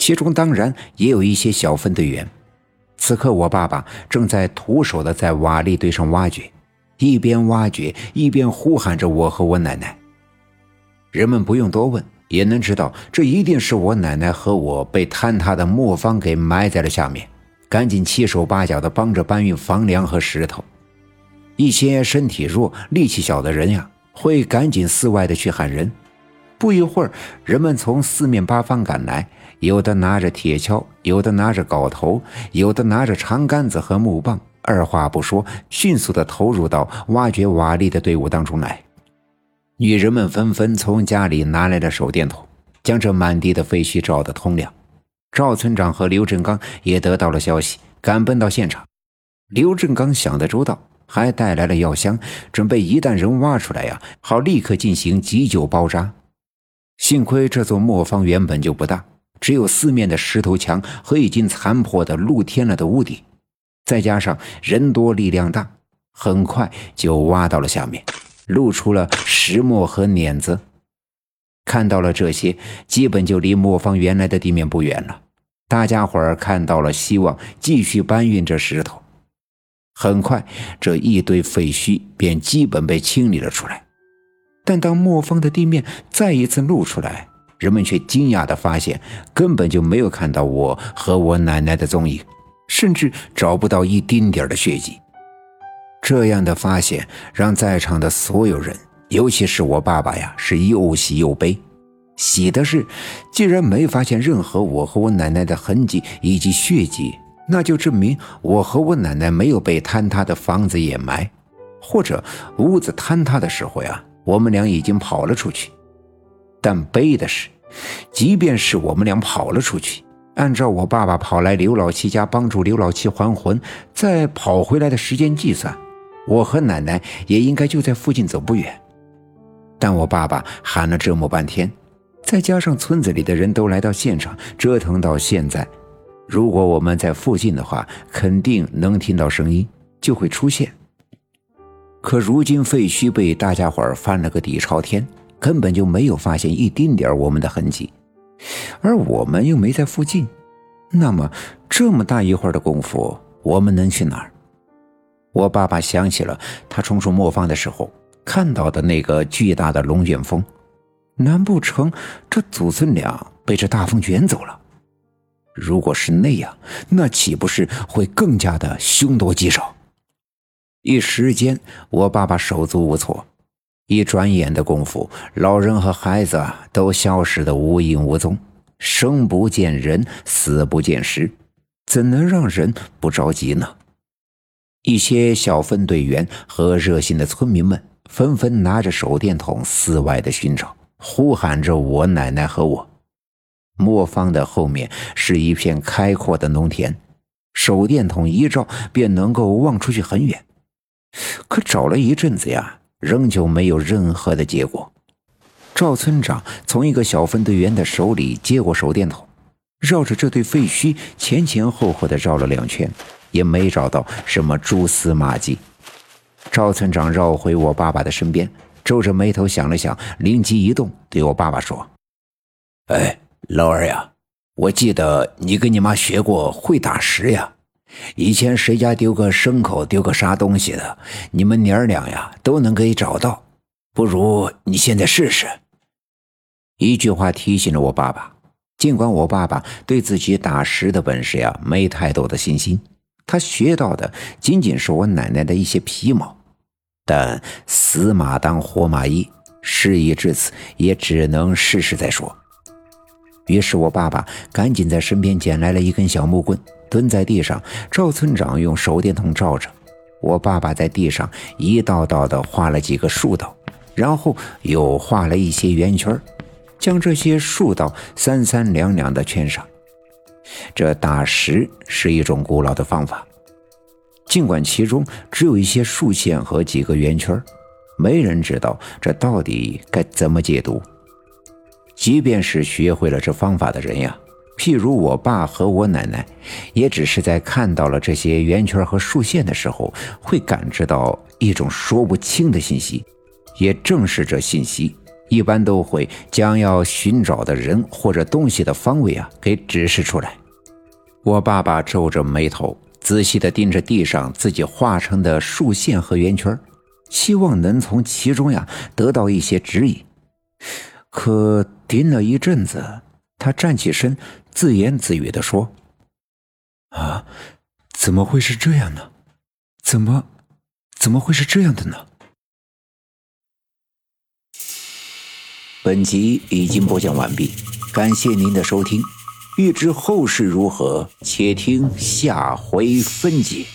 其中当然也有一些小分队员。此刻，我爸爸正在徒手的在瓦砾堆上挖掘，一边挖掘一边呼喊着我和我奶奶。人们不用多问，也能知道这一定是我奶奶和我被坍塌的磨坊给埋在了下面，赶紧七手八脚的帮着搬运房梁和石头。一些身体弱、力气小的人呀，会赶紧四外的去喊人。不一会儿，人们从四面八方赶来。有的拿着铁锹，有的拿着镐头，有的拿着长杆子和木棒，二话不说，迅速地投入到挖掘瓦砾的队伍当中来。女人们纷纷从家里拿来了手电筒，将这满地的废墟照得通亮。赵村长和刘振刚也得到了消息，赶奔到现场。刘振刚想得周到，还带来了药箱，准备一旦人挖出来呀，好立刻进行急救包扎。幸亏这座磨坊原本就不大。只有四面的石头墙和已经残破的露天了的屋顶，再加上人多力量大，很快就挖到了下面，露出了石磨和碾子。看到了这些，基本就离磨坊原来的地面不远了。大家伙儿看到了希望，继续搬运着石头。很快，这一堆废墟便基本被清理了出来。但当磨坊的地面再一次露出来，人们却惊讶地发现，根本就没有看到我和我奶奶的踪影，甚至找不到一丁点的血迹。这样的发现让在场的所有人，尤其是我爸爸呀，是又喜又悲。喜的是，既然没发现任何我和我奶奶的痕迹以及血迹，那就证明我和我奶奶没有被坍塌的房子掩埋，或者屋子坍塌的时候呀，我们俩已经跑了出去。但悲的是，即便是我们俩跑了出去，按照我爸爸跑来刘老七家帮助刘老七还魂，再跑回来的时间计算，我和奶奶也应该就在附近走不远。但我爸爸喊了这么半天，再加上村子里的人都来到现场，折腾到现在，如果我们在附近的话，肯定能听到声音，就会出现。可如今废墟被大家伙翻了个底朝天。根本就没有发现一丁点我们的痕迹，而我们又没在附近，那么这么大一会儿的功夫，我们能去哪儿？我爸爸想起了他冲出磨坊的时候看到的那个巨大的龙卷风，难不成这祖孙俩被这大风卷走了？如果是那样，那岂不是会更加的凶多吉少？一时间，我爸爸手足无措。一转眼的功夫，老人和孩子都消失得无影无踪，生不见人，死不见尸，怎能让人不着急呢？一些小分队员和热心的村民们纷纷拿着手电筒四外的寻找，呼喊着我奶奶和我。磨坊的后面是一片开阔的农田，手电筒一照便能够望出去很远。可找了一阵子呀。仍旧没有任何的结果。赵村长从一个小分队员的手里接过手电筒，绕着这堆废墟前前后后的绕了两圈，也没找到什么蛛丝马迹。赵村长绕回我爸爸的身边，皱着眉头想了想，灵机一动，对我爸爸说：“哎，老二呀，我记得你跟你妈学过会打石呀。”以前谁家丢个牲口、丢个啥东西的，你们娘儿俩呀都能给找到。不如你现在试试。一句话提醒了我爸爸。尽管我爸爸对自己打石的本事呀没太多的信心，他学到的仅仅是我奶奶的一些皮毛。但死马当活马医，事已至此，也只能试试再说。于是我爸爸赶紧在身边捡来了一根小木棍。蹲在地上，赵村长用手电筒照着我爸爸在地上一道道的画了几个竖道，然后又画了一些圆圈，将这些竖道三三两两的圈上。这打石是一种古老的方法，尽管其中只有一些竖线和几个圆圈，没人知道这到底该怎么解读。即便是学会了这方法的人呀。譬如我爸和我奶奶，也只是在看到了这些圆圈和竖线的时候，会感知到一种说不清的信息。也正是这信息，一般都会将要寻找的人或者东西的方位啊给指示出来。我爸爸皱着眉头，仔细地盯着地上自己画成的竖线和圆圈，希望能从其中呀得到一些指引。可盯了一阵子，他站起身，自言自语地说：“啊，怎么会是这样呢？怎么，怎么会是这样的呢？”本集已经播讲完毕，感谢您的收听。欲知后事如何，且听下回分解。